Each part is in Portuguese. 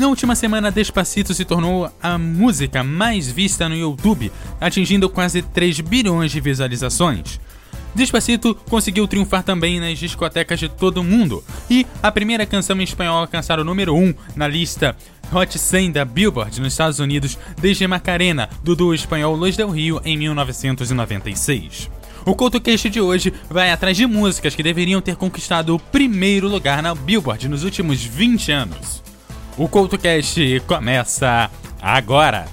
Na última semana, Despacito se tornou a música mais vista no YouTube, atingindo quase 3 bilhões de visualizações. Despacito conseguiu triunfar também nas discotecas de todo o mundo, e a primeira canção em espanhol a alcançar o número 1 na lista Hot 100 da Billboard nos Estados Unidos desde Macarena, do duo espanhol Los Del Rio, em 1996. O CoutoCast de hoje vai atrás de músicas que deveriam ter conquistado o primeiro lugar na Billboard nos últimos 20 anos. O CoutoCast começa agora!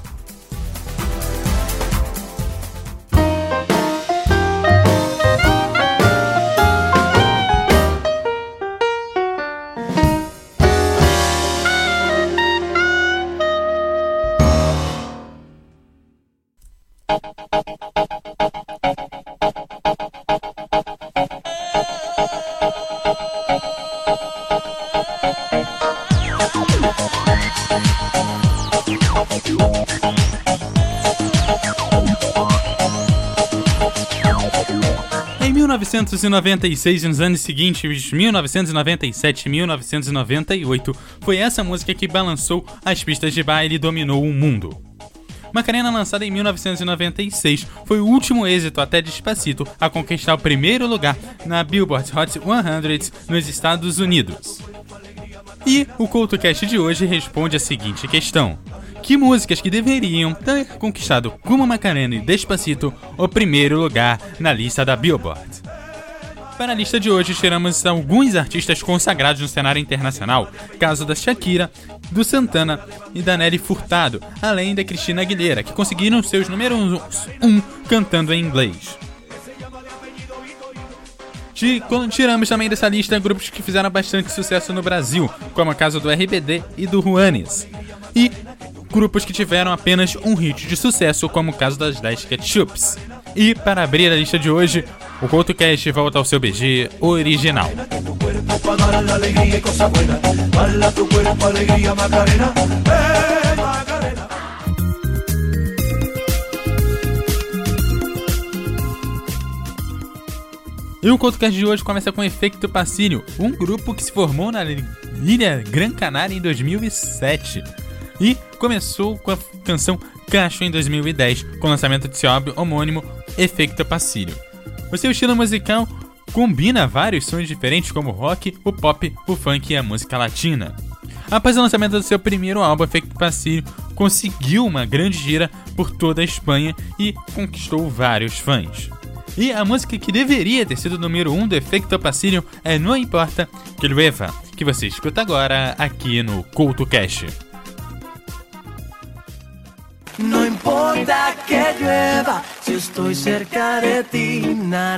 1996 e nos anos seguintes, 1997 e 1998, foi essa música que balançou as pistas de baile e dominou o mundo. Macarena, lançada em 1996, foi o último êxito até Despacito a conquistar o primeiro lugar na Billboard Hot 100 nos Estados Unidos. E o CoutoCast de hoje responde a seguinte questão: Que músicas que deveriam ter conquistado como Macarena e Despacito o primeiro lugar na lista da Billboard? Para a lista de hoje, tiramos alguns artistas consagrados no cenário internacional, caso da Shakira, do Santana e da Nelly Furtado, além da Cristina Aguilera, que conseguiram seus números 1 um cantando em inglês. Tiramos também dessa lista grupos que fizeram bastante sucesso no Brasil, como a caso do RBD e do Juanes. E grupos que tiveram apenas um hit de sucesso, como o caso das 10 Ketchups. E para abrir a lista de hoje, o CoutoCast volta ao seu BG original. E o CoutoCast de hoje começa com Efeito Pacínio, um grupo que se formou na Ilha Gran Canária em 2007 e começou com a canção Cacho em 2010, com o lançamento de seu álbum homônimo Efeito Pacínio. O seu estilo musical combina vários sons diferentes como o rock, o pop, o funk e a música latina. Após o lançamento do seu primeiro álbum, Efeito Pacínio conseguiu uma grande gira por toda a Espanha e conquistou vários fãs. E a música que deveria ter sido o número 1 um do Efecto Pacínio é Não Importa que Lueva, que você escuta agora aqui no CultoCast. No importa que llueva, si estoy cerca de ti, na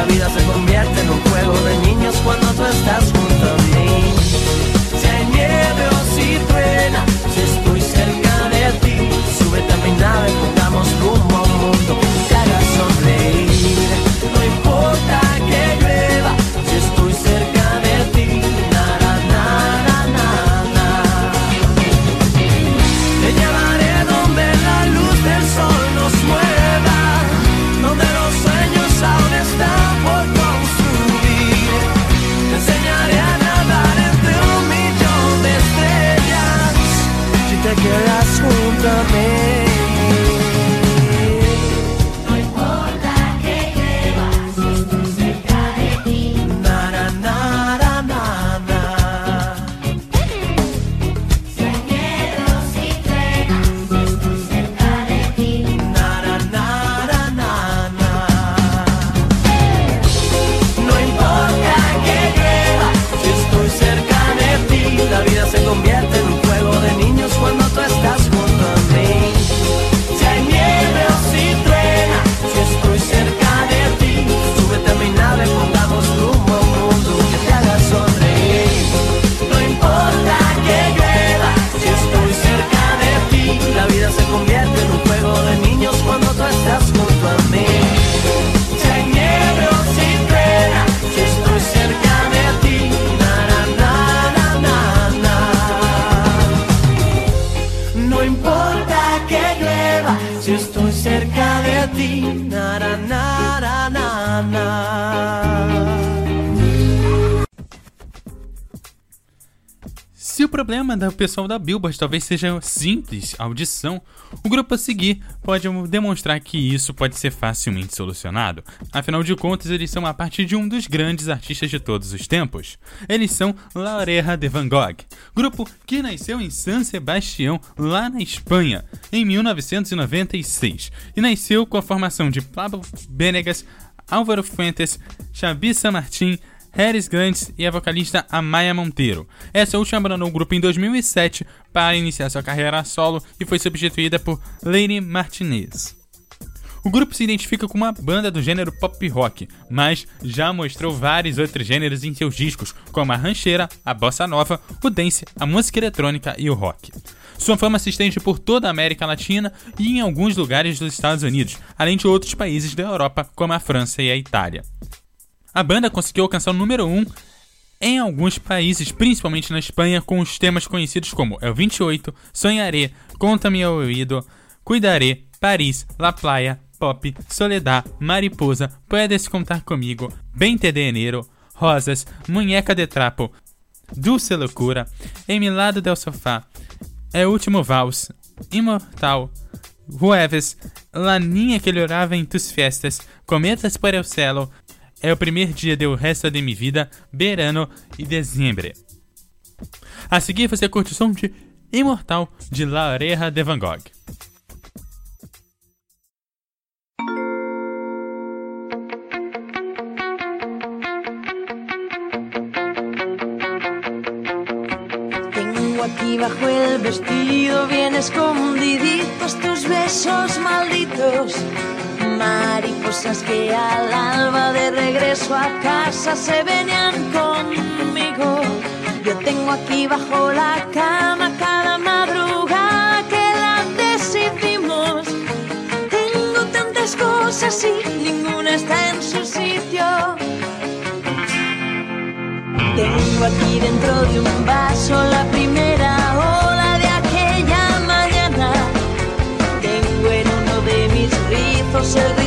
la vida se convierte en un juego de niños cuando tú estás junto a mí. Si nieve o si truena, si estoy cerca de ti, súbete a mi nave, rumbo problema do pessoal da Billboard talvez seja simples, audição, o grupo a seguir pode demonstrar que isso pode ser facilmente solucionado. Afinal de contas, eles são a parte de um dos grandes artistas de todos os tempos. Eles são La Oreja de Van Gogh, grupo que nasceu em San Sebastião, lá na Espanha, em 1996, e nasceu com a formação de Pablo Benegas, Álvaro Fuentes, Xabi San Martín, Harris Gantz e a vocalista Amaya Monteiro. Essa última abandonou o grupo em 2007 para iniciar sua carreira solo e foi substituída por Lady Martinez. O grupo se identifica como uma banda do gênero pop rock, mas já mostrou vários outros gêneros em seus discos, como a rancheira, a bossa nova, o dance, a música eletrônica e o rock. Sua fama se estende por toda a América Latina e em alguns lugares dos Estados Unidos, além de outros países da Europa, como a França e a Itália. A banda conseguiu alcançar o número 1 em alguns países, principalmente na Espanha, com os temas conhecidos como El 28, Sonharé, Conta-me ao ouído, Cuidaré, Paris, La Playa, Pop, Soledad, Mariposa, Puedes Contar Comigo, Bente de Enero, Rosas, Munheca de Trapo, Dulce Loucura, Emilado del Sofá, É Último Vals, Imortal, Jueves, La Niña que Llorava em Tus Fiestas, Cometas por el Cielo, é o primeiro dia do resto de minha vida, verano e dezembro. A seguir você curte o som de Imortal de La Oreja de Van Gogh. Aquí bajo el vestido bien escondiditos tus besos malditos mariposas que al alba de regreso a casa se venían conmigo. Yo tengo aquí bajo la cama cada madrugada que la decidimos. Tengo tantas cosas y ninguna está en su sitio. Tengo aquí dentro de un vaso la primera sugar.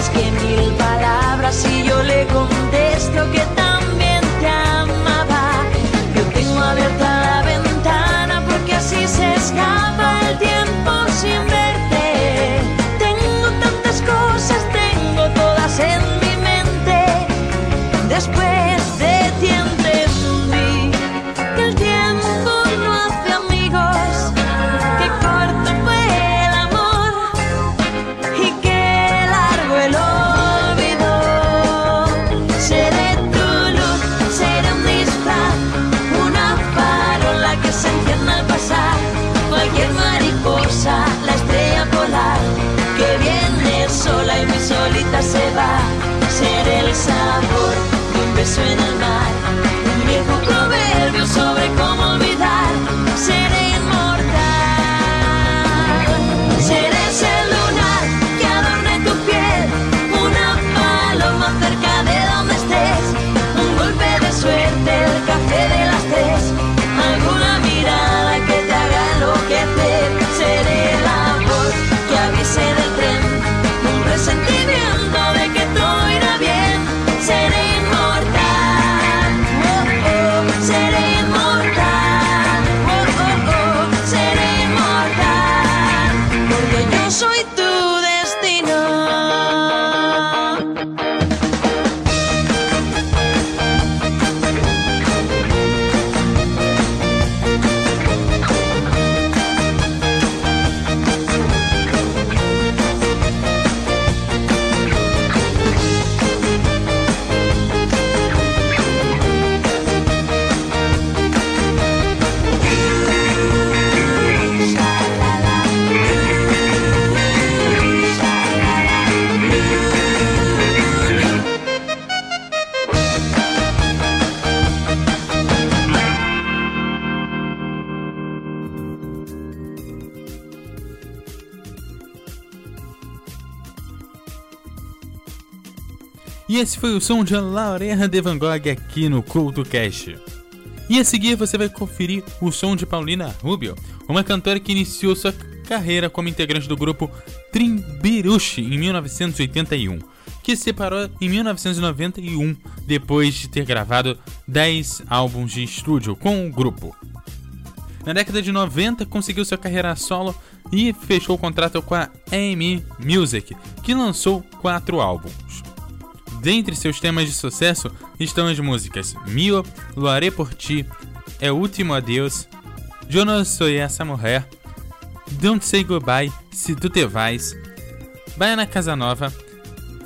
Just give me love. Esse foi o som de Laureha de Van Gogh aqui no Culto Cash. E a seguir você vai conferir o som de Paulina Rubio, uma cantora que iniciou sua carreira como integrante do grupo Trimbirushi em 1981, que se separou em 1991 depois de ter gravado 10 álbuns de estúdio com o grupo. Na década de 90 conseguiu sua carreira solo e fechou o contrato com a AME Music, que lançou quatro álbuns. Dentre seus temas de sucesso estão as músicas Mio, Lo haré por ti, É último adeus, Yo no soy essa mulher, Don't say goodbye, Se tu te vais, Baiana Casanova,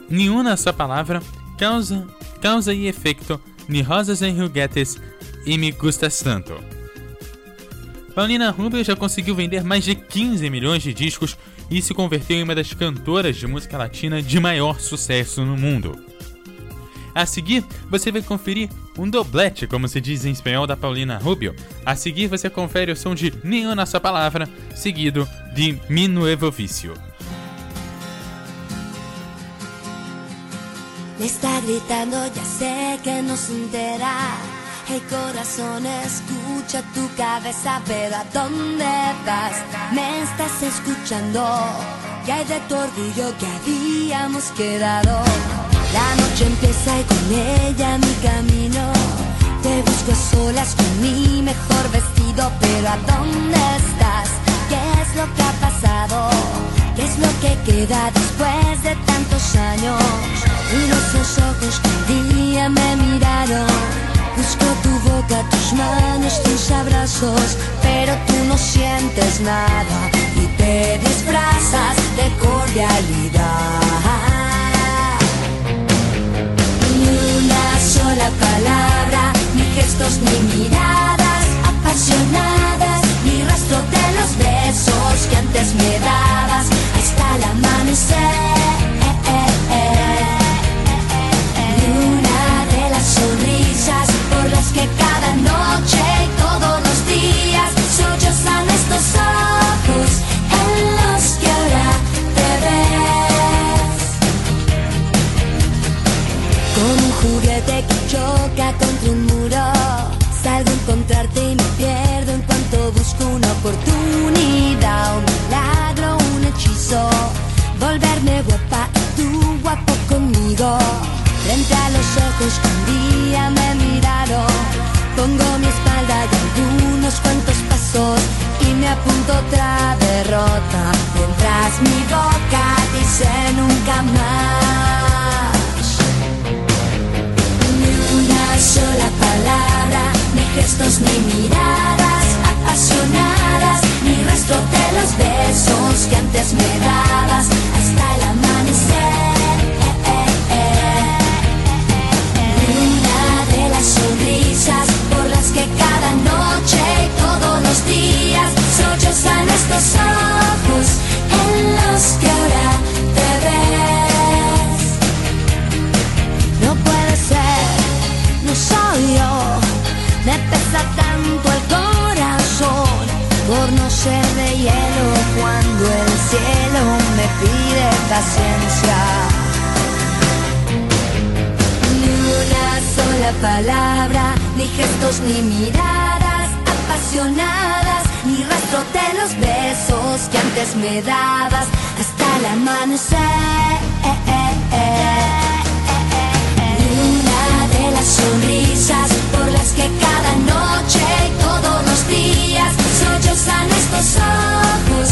Nenhuma sua palavra, Causa, causa e efeito, Ni rosas em juguetes e Me gustas tanto. Paulina Rubio já conseguiu vender mais de 15 milhões de discos e se converteu em uma das cantoras de música latina de maior sucesso no mundo. A seguir, você vai conferir um doblete, como se diz em espanhol, da Paulina Rubio. A seguir, você confere o som de Nenhuma Sua Palavra, seguido de Mi Nuevo Vício. Me está gritando, ya sé que no se entera. El corazón escucha tu cabeza, pero ¿a dónde vas? Me estás escuchando. ¿Qué hay de tu orgullo que habíamos quedado? La noche empieza y con ella mi camino. Te busco a solas con mi mejor vestido, pero ¿a dónde estás? ¿Qué es lo que ha pasado? ¿Qué es lo que queda después de tantos años? Miro esos ojos que un día me miraron. Busco tu boca, tus manos, tus abrazos, pero tú no sientes nada y te disfrazas de cordialidad. Sola palabra, ni gestos, ni miradas apasionadas, ni rastro de los besos que antes me dabas hasta el amanecer. Ni una de las sonrisas por las que cada noche y un día me miraron. Pongo mi espalda y algunos cuantos pasos y me apunto otra derrota. Mientras mi boca dice nunca más. Ni una sola palabra, ni gestos, ni miradas apasionadas, ni rastro de los besos que antes me dabas estos ojos en los que ahora te ves. No puede ser, no soy yo. Me pesa tanto el corazón por no ser de hielo cuando el cielo me pide paciencia. Ni una sola palabra, ni gestos, ni miradas apasionadas, ni rastro de los besos que antes me dabas hasta el amanecer. Ni una de las sonrisas por las que cada noche y todos los días sollozan estos ojos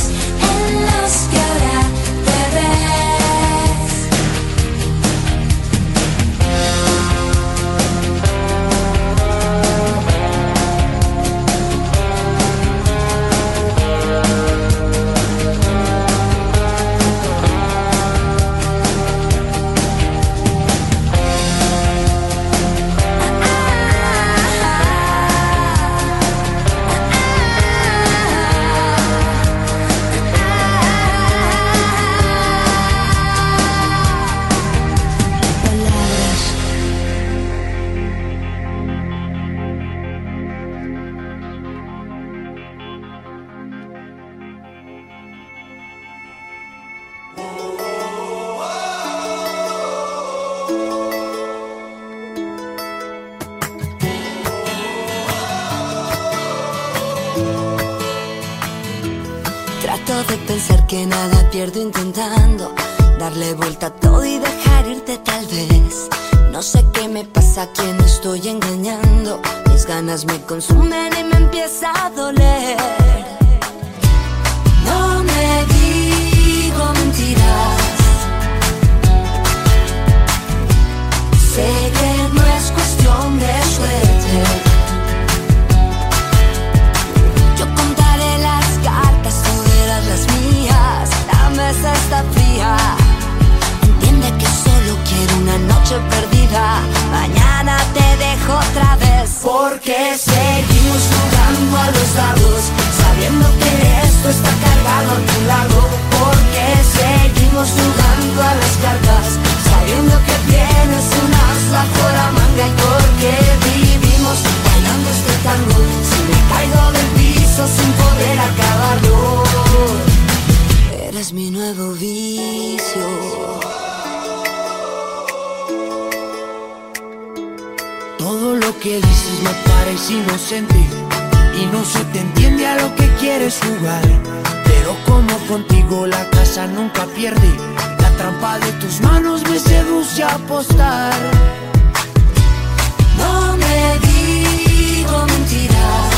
y no se te entiende a lo que quieres jugar. Pero como contigo la casa nunca pierde, la trampa de tus manos me seduce a apostar. No me digo mentiras.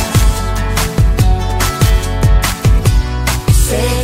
Sé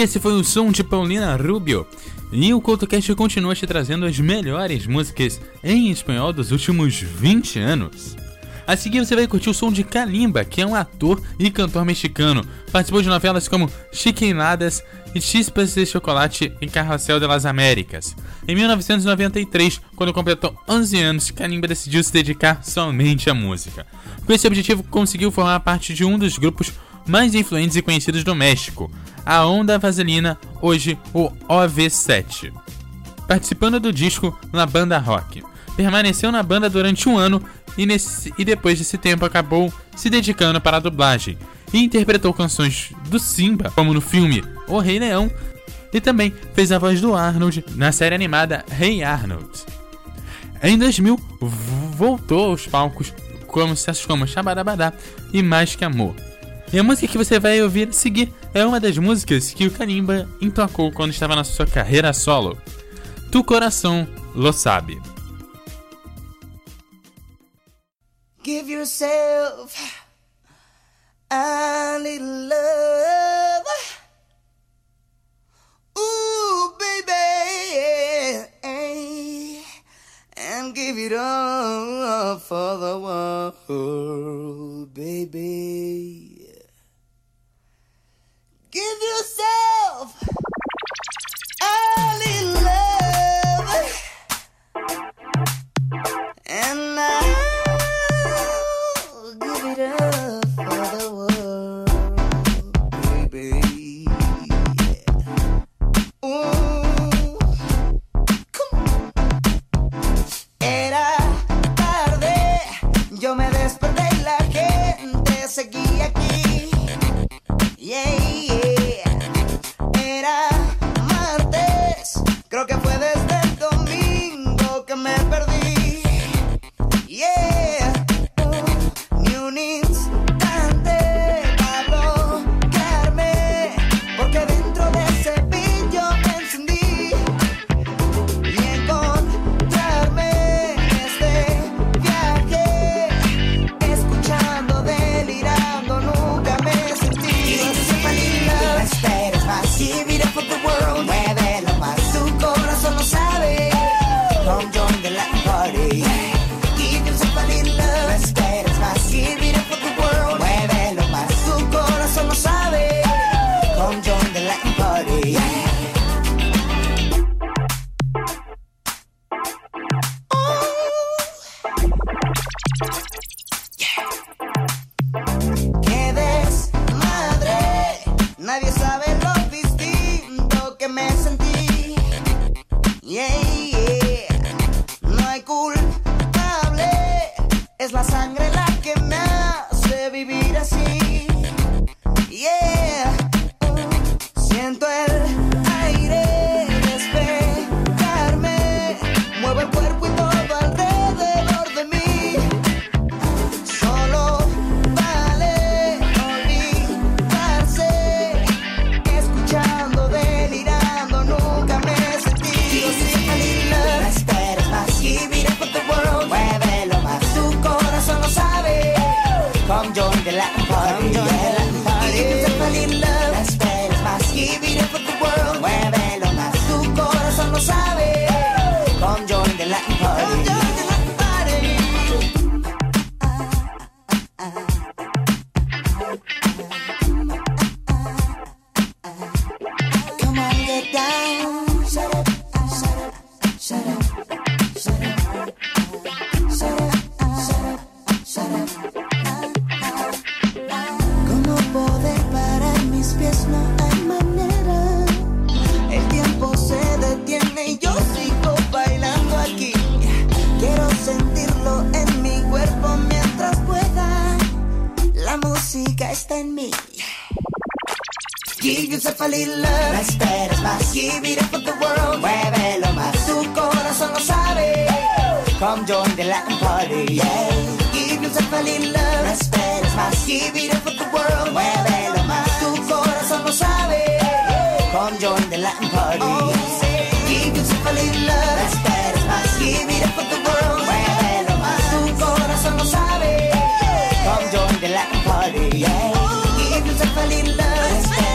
Esse foi o som de Paulina Rubio. E o CoutoCast continua te trazendo as melhores músicas em espanhol dos últimos 20 anos. A seguir você vai curtir o som de Kalimba, que é um ator e cantor mexicano. Participou de novelas como Chiquinadas e Chispas de Chocolate e Carrossel de las Américas. Em 1993, quando completou 11 anos, Kalimba decidiu se dedicar somente à música. Com esse objetivo, conseguiu formar parte de um dos grupos mais influentes e conhecidos do México, a Onda Vaselina, hoje o OV7. Participando do disco na banda rock. Permaneceu na banda durante um ano e, nesse- e depois desse tempo acabou se dedicando para a dublagem e interpretou canções do Simba, como no filme O Rei Leão, e também fez a voz do Arnold na série animada Rei Arnold. Em 2000, v- voltou aos palcos com sucessos como Shabadabadá e Mais Que Amor. E a música que você vai ouvir a seguir é uma das músicas que o Kalimba emplacou quando estava na sua carreira solo. Tu Coração Lo Sabe. Give yourself a little love. Ooh, baby. And give it all for the world, baby. Give yourself a little love, Yourself a love. No esperes más. It up for the world. Muévelo más. Tu corazón lo sabe. Come join the Latin party. Yeah. Give yourself a little love. No esperes más. It up for the world. Muévelo más. Tu corazón lo sabe. Come join the Latin party. Give yourself a little love. No esperes más. It up for the world. Muévelo más. Tu corazón lo sabe. Come join the Latin party. Yeah. Give yourself a little love.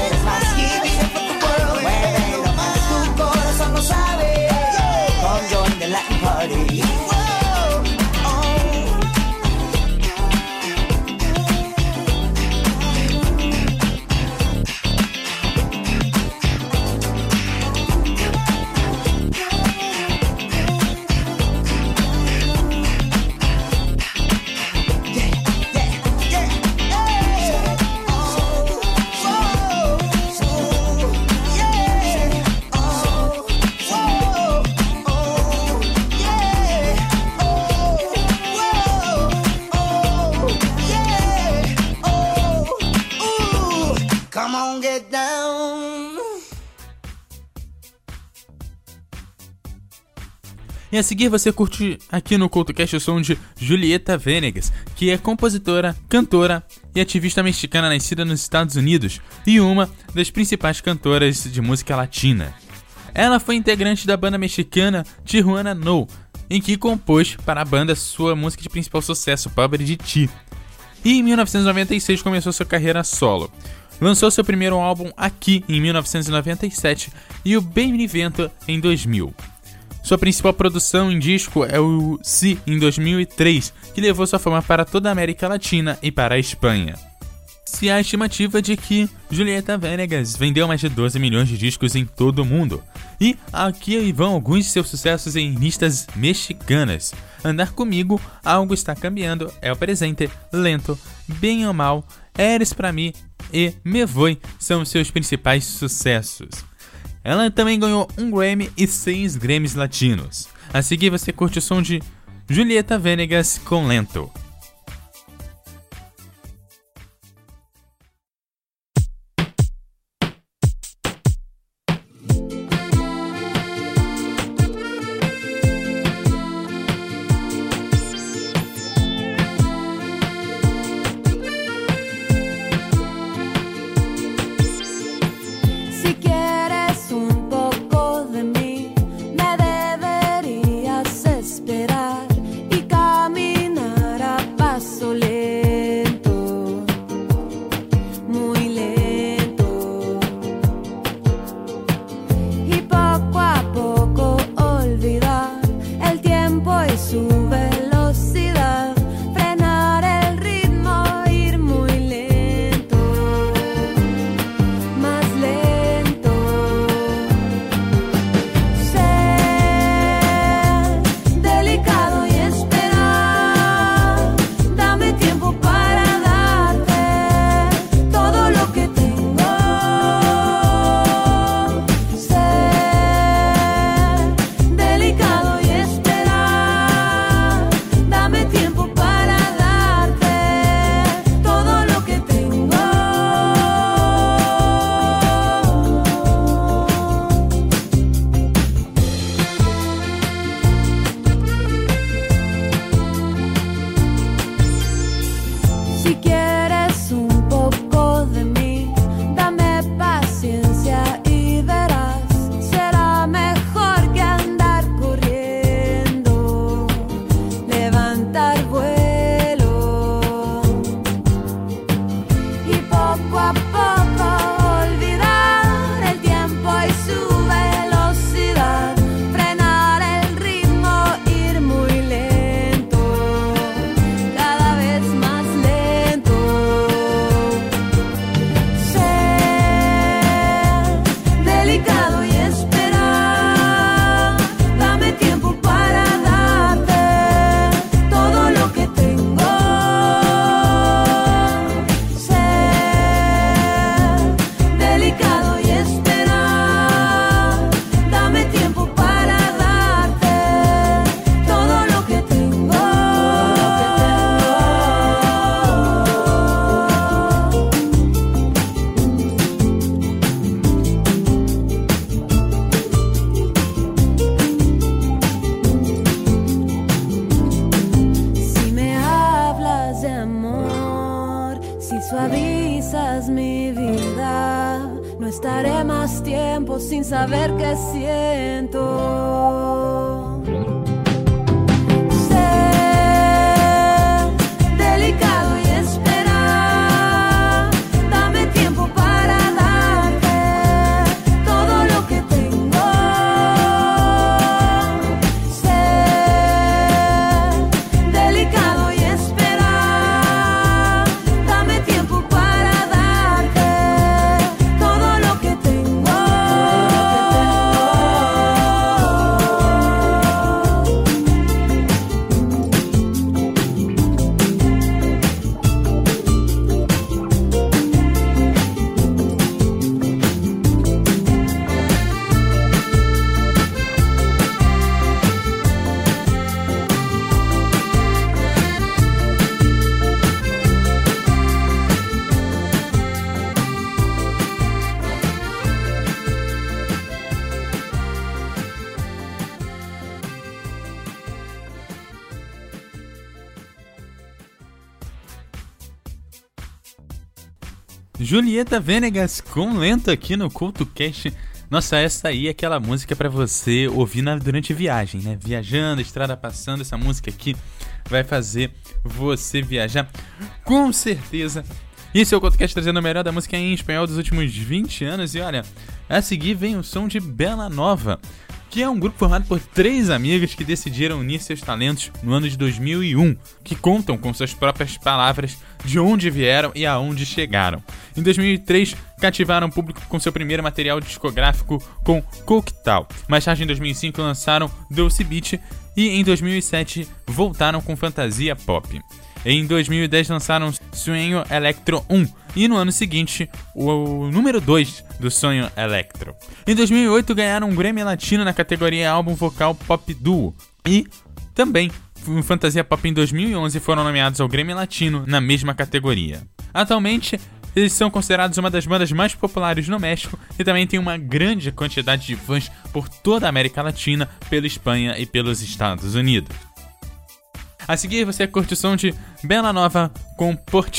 E a seguir você curte aqui no CoutoCast o som de Julieta Venegas, que é compositora, cantora e ativista mexicana nascida nos Estados Unidos e uma das principais cantoras de música latina. Ela foi integrante da banda mexicana Tijuana No, em que compôs para a banda sua música de principal sucesso, Pobre de Ti. E em 1996 começou sua carreira solo. Lançou seu primeiro álbum Aqui em 1997 e o Bem-Vento em 2000. Sua principal produção em disco é o Si, em 2003, que levou sua fama para toda a América Latina e para a Espanha. Se há a estimativa de que Julieta Venegas vendeu mais de 12 milhões de discos em todo o mundo. E aqui vão alguns de seus sucessos em listas mexicanas. Andar Comigo, Algo Está Cambiando, É o Presente, Lento, Bem ou Mal, Eres Pra Mim e Me Voy são seus principais sucessos. Ela também ganhou um Grammy e seis Grammys latinos. A seguir você curte o som de Julieta Venegas com Lento. No estaré más tiempo sin saber qué siento. Julieta Venegas com lento aqui no CultoCast. Nossa, essa aí é aquela música para você ouvir na, durante viagem, né? Viajando, estrada passando, essa música aqui vai fazer você viajar com certeza. Esse é o CultoCast trazendo o melhor da música em espanhol dos últimos 20 anos. E olha, a seguir vem o som de Bela Nova que é um grupo formado por três amigas que decidiram unir seus talentos no ano de 2001, que contam com suas próprias palavras de onde vieram e aonde chegaram. Em 2003, cativaram o público com seu primeiro material discográfico com Coquetal. Mais tarde, em 2005, lançaram Doce Beat e em 2007 voltaram com Fantasia Pop. Em 2010 lançaram Sonho Electro 1 e no ano seguinte o número 2 do Sonho Electro. Em 2008 ganharam um Grammy Latino na categoria Álbum Vocal Pop Duo e também Fantasia Pop em 2011 foram nomeados ao Grammy Latino na mesma categoria. Atualmente, eles são considerados uma das bandas mais populares no México e também tem uma grande quantidade de fãs por toda a América Latina, pela Espanha e pelos Estados Unidos. A seguir, você curte o som de Bela Nova com Por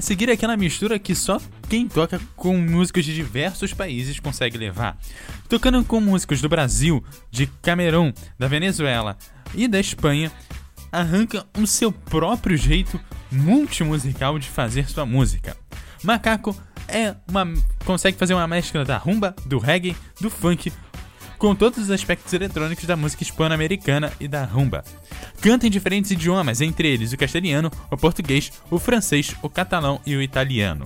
seguir aquela mistura que só quem toca com músicos de diversos países consegue levar. Tocando com músicos do Brasil, de Camerão, da Venezuela e da Espanha, arranca o seu próprio jeito multimusical de fazer sua música. Macaco é uma consegue fazer uma mescla da rumba, do reggae, do funk, com todos os aspectos eletrônicos da música hispano-americana e da rumba. Canta em diferentes idiomas, entre eles o castelhano, o português, o francês, o catalão e o italiano.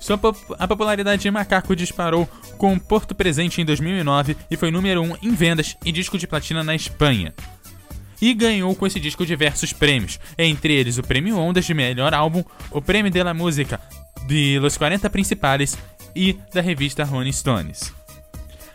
Sua pop- a popularidade de Macaco disparou com Porto Presente em 2009 e foi número 1 em vendas e disco de platina na Espanha. E ganhou com esse disco diversos prêmios, entre eles o Prêmio Ondas de Melhor Álbum, o Prêmio de la Música de Los 40 Principales e da revista Rolling Stones.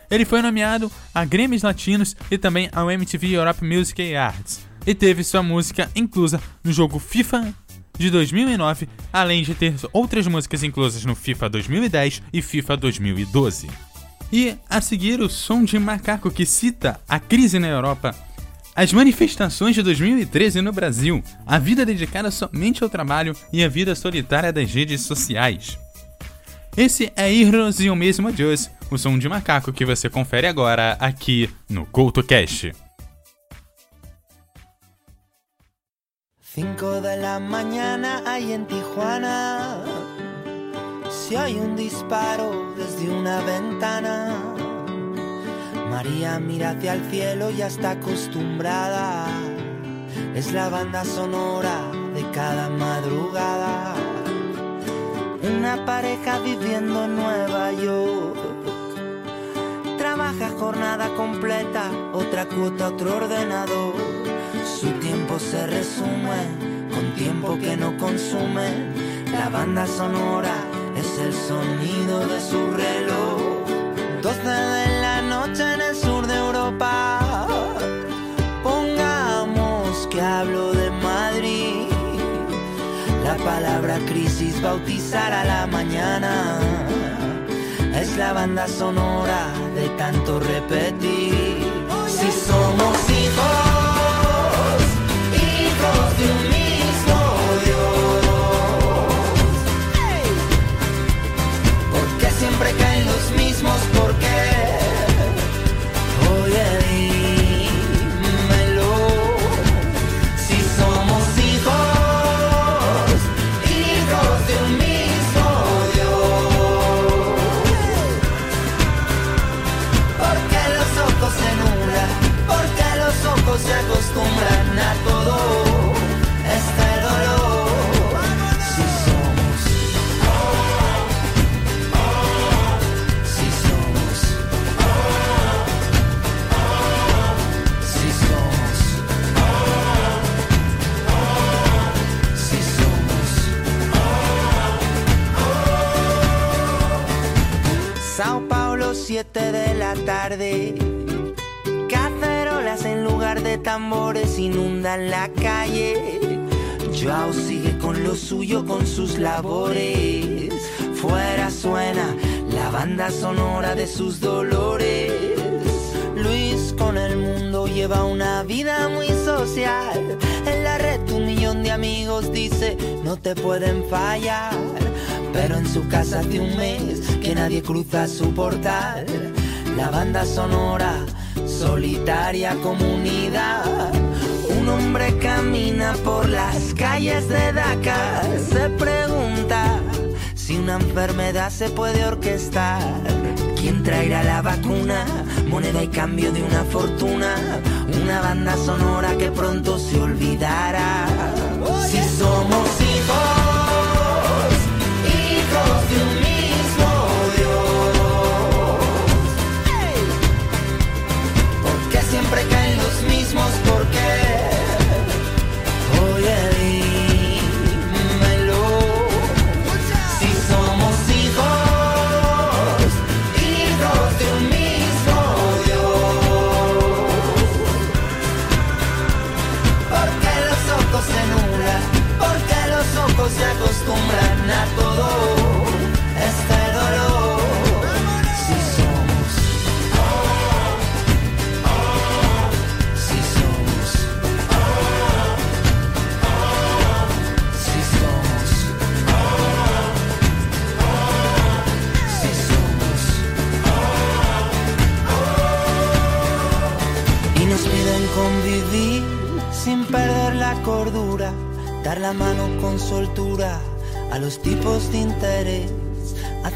Ele foi nomeado a Grammys Latinos e também ao MTV Europe Music Awards, e teve sua música inclusa no jogo FIFA de 2009, além de ter outras músicas inclusas no FIFA 2010 e FIFA 2012. E a seguir o som de Macaco que cita a crise na Europa, as manifestações de 2013 no Brasil, a vida dedicada somente ao trabalho e a vida solitária das redes sociais. Esse é Heroes e o mesmo Adios, o som de macaco que você confere agora aqui no CoutoCast. 5 de la mañana hay en Tijuana. Si hay un disparo desde una ventana. María mira hacia el cielo, ya está acostumbrada. Es la banda sonora de cada madrugada. Una pareja viviendo en Nueva York. Trabaja jornada completa, otra cuota, otro ordenador. Su tiempo se resume con tiempo que no consume. La banda sonora es el sonido de su reloj. 12 de la noche en el sur de Europa. Pongamos que hablo de Madrid. La palabra crisis bautizar a la mañana. Es la banda sonora de tanto repetir. Si somos hijos, hijos de un mismo Dios. ¿Por qué siempre caen los mismos? ¿Por tambores inundan la calle. Joao sigue con lo suyo, con sus labores. Fuera suena la banda sonora de sus dolores. Luis con el mundo lleva una vida muy social. En la red un millón de amigos dice no te pueden fallar. Pero en su casa hace un mes que nadie cruza su portal. La banda sonora, solitaria comunidad. Un hombre camina por las calles de Dakar. Se pregunta si una enfermedad se puede orquestar. ¿Quién traerá la vacuna? Moneda y cambio de una fortuna. Una banda sonora que pronto se olvidará. Si somos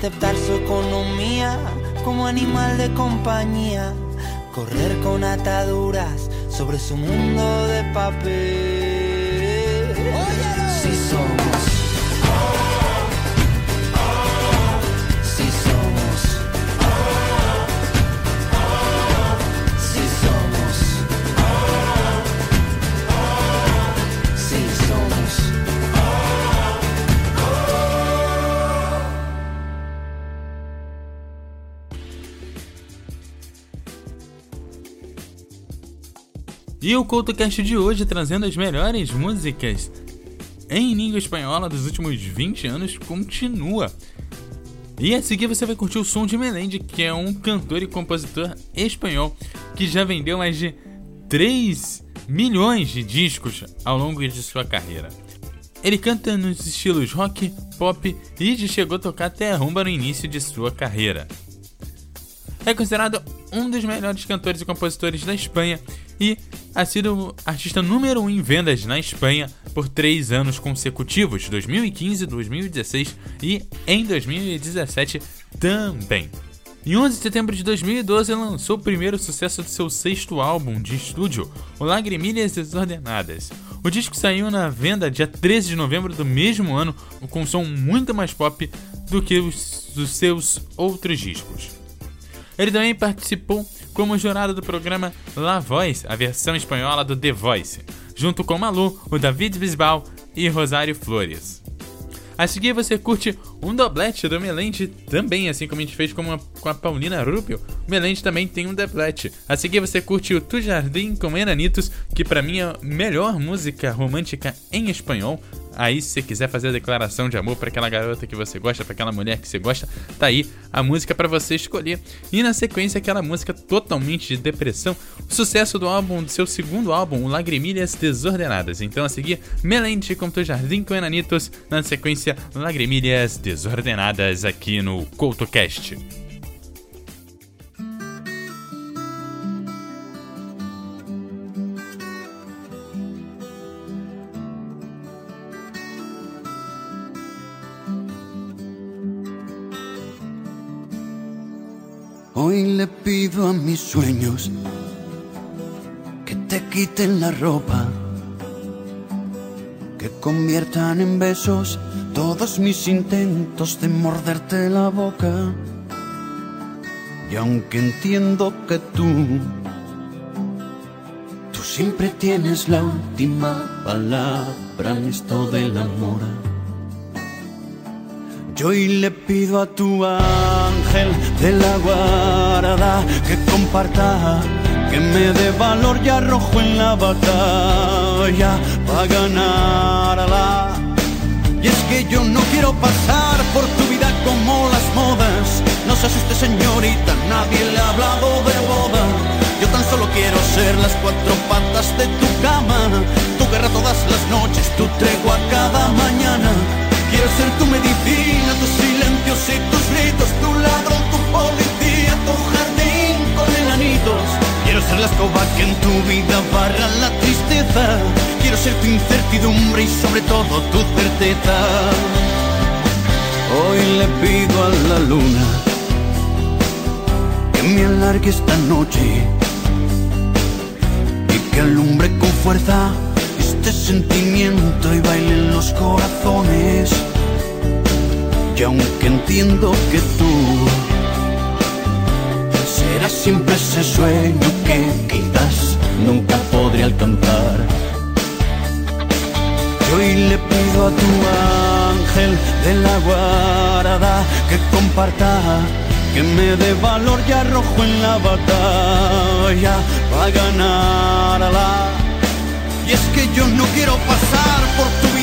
aceptar su economía como animal de compañía, correr con ataduras sobre su mundo de papel. Si E o CoutoCast de hoje trazendo as melhores músicas em língua espanhola dos últimos 20 anos continua. E a seguir você vai curtir o som de Melendi, que é um cantor e compositor espanhol que já vendeu mais de 3 milhões de discos ao longo de sua carreira. Ele canta nos estilos rock, pop e chegou a tocar até a rumba no início de sua carreira. É considerado um dos melhores cantores e compositores da Espanha e ha sido artista número 1 um em vendas na Espanha por três anos consecutivos, 2015, 2016 e em 2017 também. Em 11 de setembro de 2012, lançou o primeiro sucesso de seu sexto álbum de estúdio, o Lagrimilhas Desordenadas. O disco saiu na venda dia 13 de novembro do mesmo ano, com um som muito mais pop do que os dos seus outros discos. Ele também participou como jurado do programa La Voice, a versão espanhola do The Voice, junto com Malu, o David Bisbal e Rosário Flores. A seguir você curte um doblete do Melente também, assim como a gente fez com, uma, com a Paulina Rupio. O Melente também tem um doblete. A seguir você curte o Tu Jardim com Enanitos, que para mim é a melhor música romântica em espanhol. Aí, se você quiser fazer a declaração de amor para aquela garota que você gosta, para aquela mulher que você gosta, tá aí a música para você escolher. E na sequência, aquela música totalmente de depressão, o sucesso do álbum, do seu segundo álbum, o Lagrimilhas Desordenadas. Então, a seguir, Melente com Tu Jardim com Enanitos, na sequência, Lagrimilhas Desordenadas aqui no CoutoCast. Hoy le pido a mis sueños que te quiten la ropa, que conviertan en besos todos mis intentos de morderte la boca. Y aunque entiendo que tú, tú siempre tienes la última palabra en esto del amor. Yo hoy le pido a tu ángel de la guarda que comparta, que me dé valor y arrojo en la batalla para ganarla. Que yo no quiero pasar por tu vida como las modas. No se asuste señorita, nadie le ha hablado de boda. Yo tan solo quiero ser las cuatro patas de tu cama, tu guerra todas las noches, tu tregua cada mañana. Quiero ser tu medicina, tus silencios y tus gritos, tu ladrón, tu policía, tu jardín con enanitos. Quiero ser la escoba que en tu vida barra la tristeza. Quiero ser tu incertidumbre y sobre todo tu certeza. Hoy le pido a la luna que me alargue esta noche y que alumbre con fuerza este sentimiento y bailen los corazones. Y aunque entiendo que tú serás siempre ese sueño que quizás nunca podré alcanzar. Hoy le pido a tu ángel de la guarda que comparta, que me dé valor y arrojo en la batalla para ganarla. Y es que yo no quiero pasar por tu vida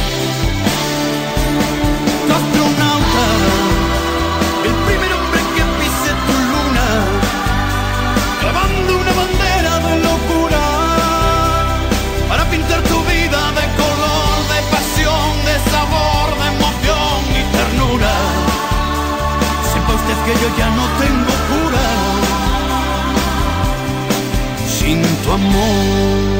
Que yo ya no tengo cura sin tu amor.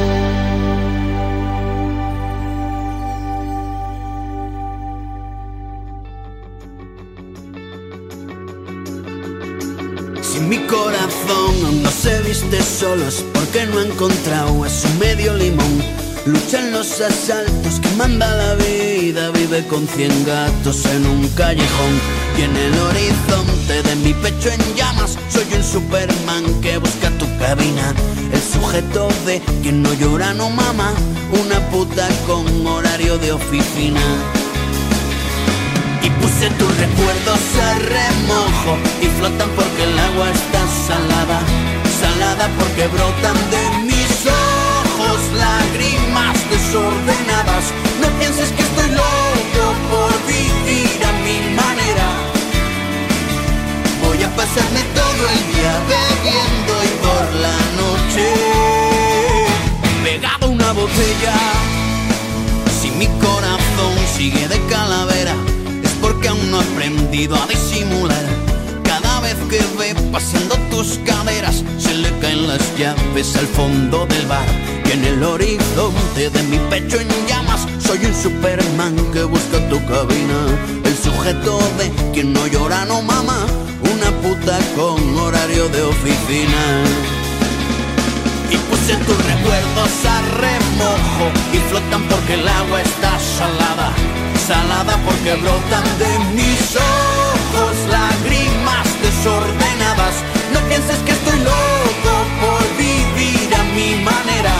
Mi corazón no se viste solo es porque no ha encontrado a su medio limón. Lucha en los asaltos que manda la vida, vive con cien gatos en un callejón. Y en el horizonte de mi pecho en llamas, soy un Superman que busca tu cabina. El sujeto de quien no llora no mama, una puta con horario de oficina. Y puse tus recuerdos a de oficina y puse tus recuerdos a remojo y flotan porque el agua está salada, salada porque brotan de mis ojos lágrimas desordenadas. No pienses que estoy loco por vivir a mi manera.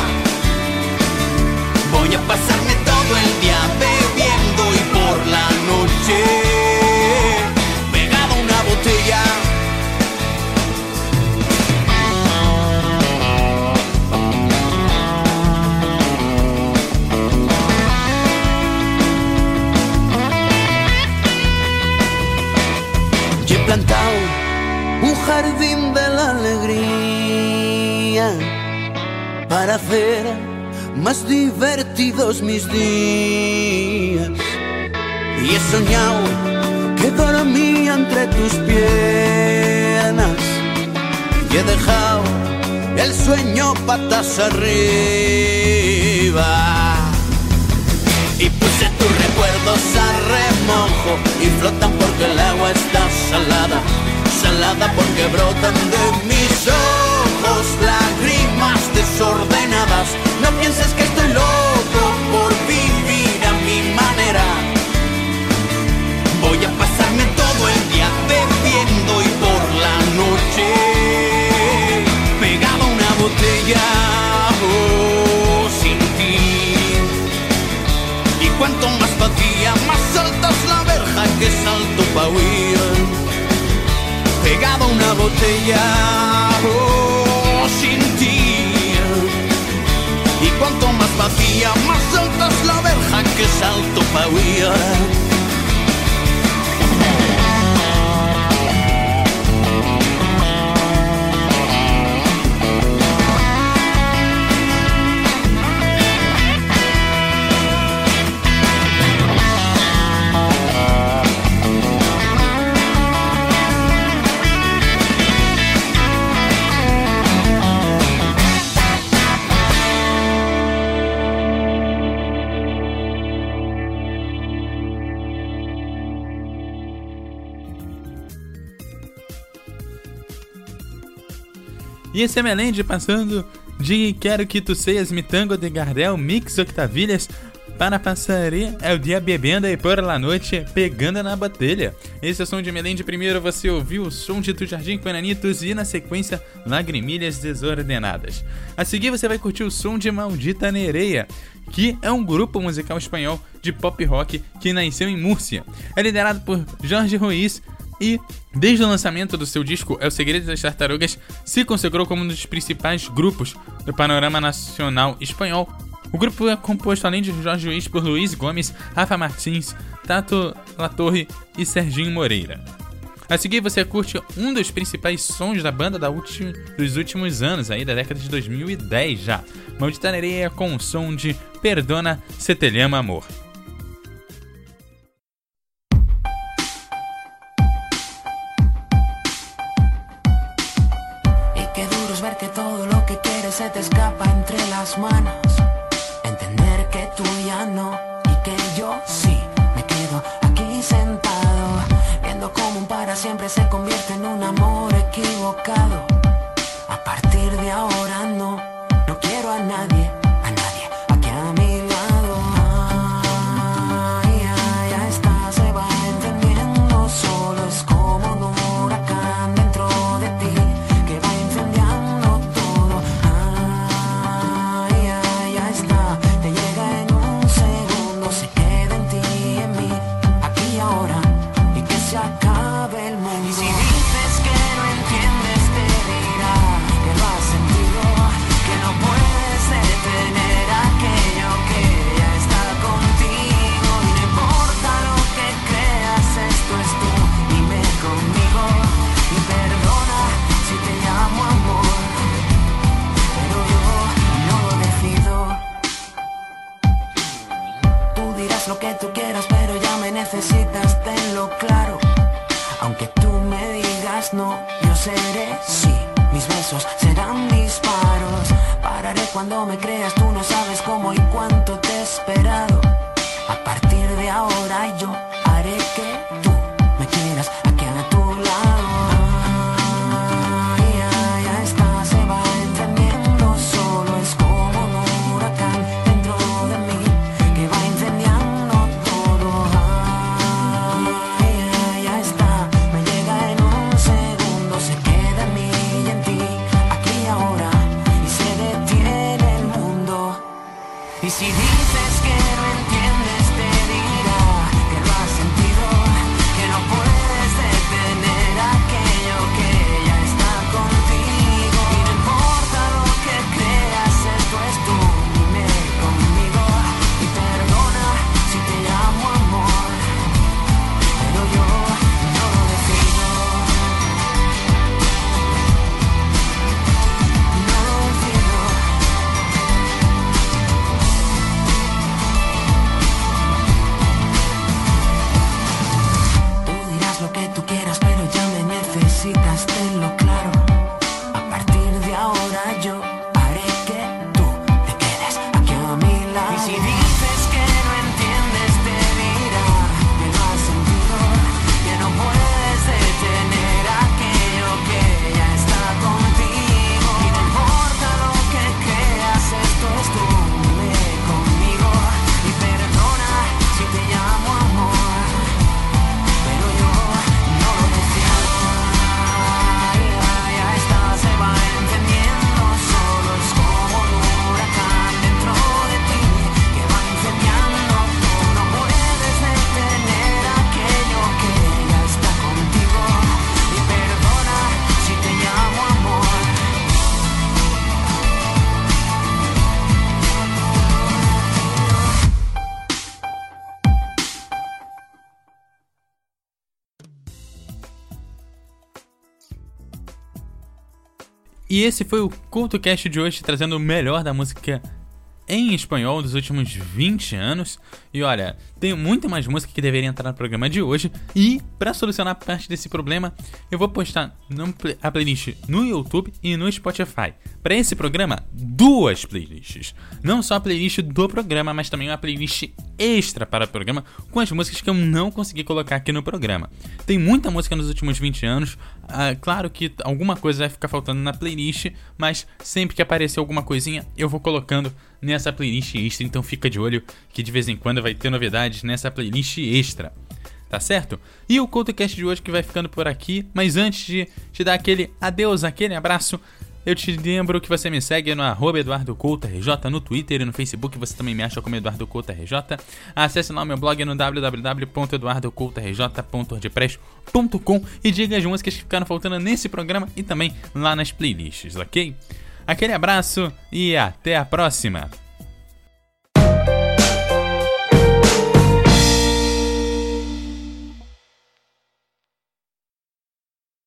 Voy a pasarme todo el día bebiendo y por la noche jardín de la alegría para hacer más divertidos mis días. Y he soñado que dormía entre tus piernas y he dejado el sueño patas arriba. Y puse tus recuerdos a remojo y flotan porque el agua está salada, porque brotan de mis ojos lágrimas desordenadas. No pienses que estoy loco por vivir a mi manera. Voy a pasarme todo el día bebiendo y por la noche pegado a una botella oh, sin ti. Y cuanto más vacía, más alta es la verja que salto pa' huir. Pegado a una botella oh, sin ti. Y cuanto más vacía, más alta es la verja que salto pa' huir. E esse é Melende passando de Quero Que Tu Seias Mi Tango de Gardel, Mix Octavilhas, para passaria é o dia bebendo e por la noite pegando na batelha. Esse é o som de Melende. Primeiro você ouviu o som de Tu Jardim com Enanitos e na sequência Lagrimilhas Desordenadas. A seguir você vai curtir o som de Maldita Nereia, que é um grupo musical espanhol de pop rock que nasceu em Múrcia. É liderado por Jorge Ruiz, E, desde o lançamento do seu disco É o Segredo das Tartarugas, se consagrou como um dos principais grupos do panorama nacional espanhol. O grupo é composto, além de Jorge Luiz, por Luiz Gomes, Rafa Martins, Tato Latorre e Serginho Moreira. A seguir você curte um dos principais sons da banda da ulti dos últimos anos, aí da década de 2010 já. Maldita Areia com o som de Perdona Se Te Amor. En un amor Dirás lo que tú quieras, pero ya me necesitas, tenlo claro. Aunque tú me digas no, yo seré sí. Mis besos serán disparos. Pararé cuando me creas, tú no sabes cómo y cuánto te he esperado. A partir de ahora yo E esse foi o CultoCast de hoje, trazendo o melhor da música em espanhol dos últimos 20 anos. E olha, tem muito mais música que deveria entrar no programa de hoje. E para solucionar parte desse problema, eu vou postar a playlist no YouTube e no Spotify. Para esse programa, duas playlists. Não só a playlist do programa, mas também uma playlist extra para o programa com as músicas que eu não consegui colocar aqui no programa. Tem muita música nos últimos 20 anos. ah, claro que alguma coisa vai ficar faltando na playlist, mas sempre que aparecer alguma coisinha, eu vou colocando nessa playlist extra. Então fica de olho que de vez em quando vai ter novidades nessa playlist extra. Tá certo? E o CoutoCast de hoje que vai ficando por aqui. Mas antes de te dar aquele adeus, aquele abraço, Eu te lembro que você me segue no arroba EduardoCoutoRJ, no Twitter e no Facebook você também me acha como EduardoCoutoRJ. Acesse lá o meu blog no www.eduardocoutorj.wordpress.com e diga as músicas que ficaram faltando nesse programa e também lá nas playlists, ok? Aquele abraço e até a próxima!